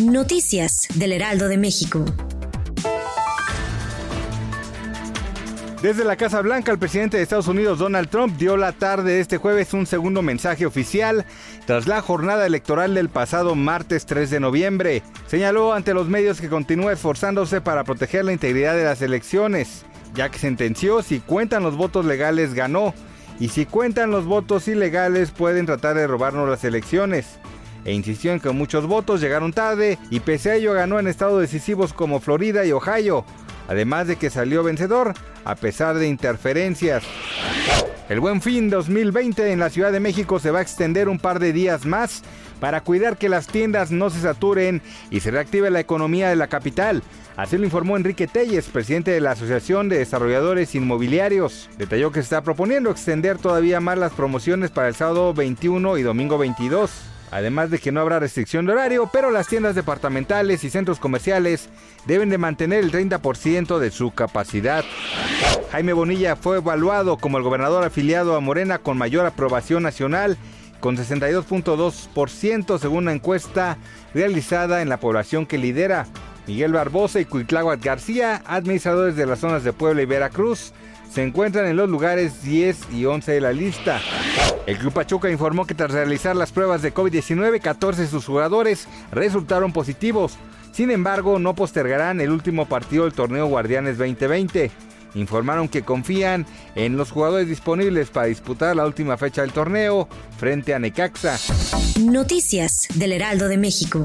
Noticias del Heraldo de México. Desde la Casa Blanca, el presidente de Estados Unidos, Donald Trump, dio la tarde de este jueves un segundo mensaje oficial tras la jornada electoral del pasado martes 3 de noviembre. Señaló ante los medios que continúa esforzándose para proteger la integridad de las elecciones, ya que sentenció si cuentan los votos legales ganó y si cuentan los votos ilegales pueden tratar de robarnos las elecciones e insistió en que muchos votos llegaron tarde y pese a ello ganó en estados decisivos como Florida y Ohio, además de que salió vencedor a pesar de interferencias. El Buen Fin 2020 en la Ciudad de México se va a extender un par de días más para cuidar que las tiendas no se saturen y se reactive la economía de la capital. Así lo informó Enrique Telles, presidente de la Asociación de Desarrolladores Inmobiliarios. Detalló que se está proponiendo extender todavía más las promociones para el sábado 21 y domingo 22. Además de que no habrá restricción de horario, pero las tiendas departamentales y centros comerciales deben de mantener el 30% de su capacidad. Jaime Bonilla fue evaluado como el gobernador afiliado a Morena con mayor aprobación nacional, con 62.2% según una encuesta realizada en la población que lidera. Miguel Barbosa y Cuitláhuac García, administradores de las zonas de Puebla y Veracruz, se encuentran en los lugares 10 y 11 de la lista. El Club Pachuca informó que tras realizar las pruebas de COVID-19, 14 de sus jugadores resultaron positivos. Sin embargo, no postergarán el último partido del torneo Guardianes 2020. Informaron que confían en los jugadores disponibles para disputar la última fecha del torneo frente a Necaxa. Noticias del Heraldo de México.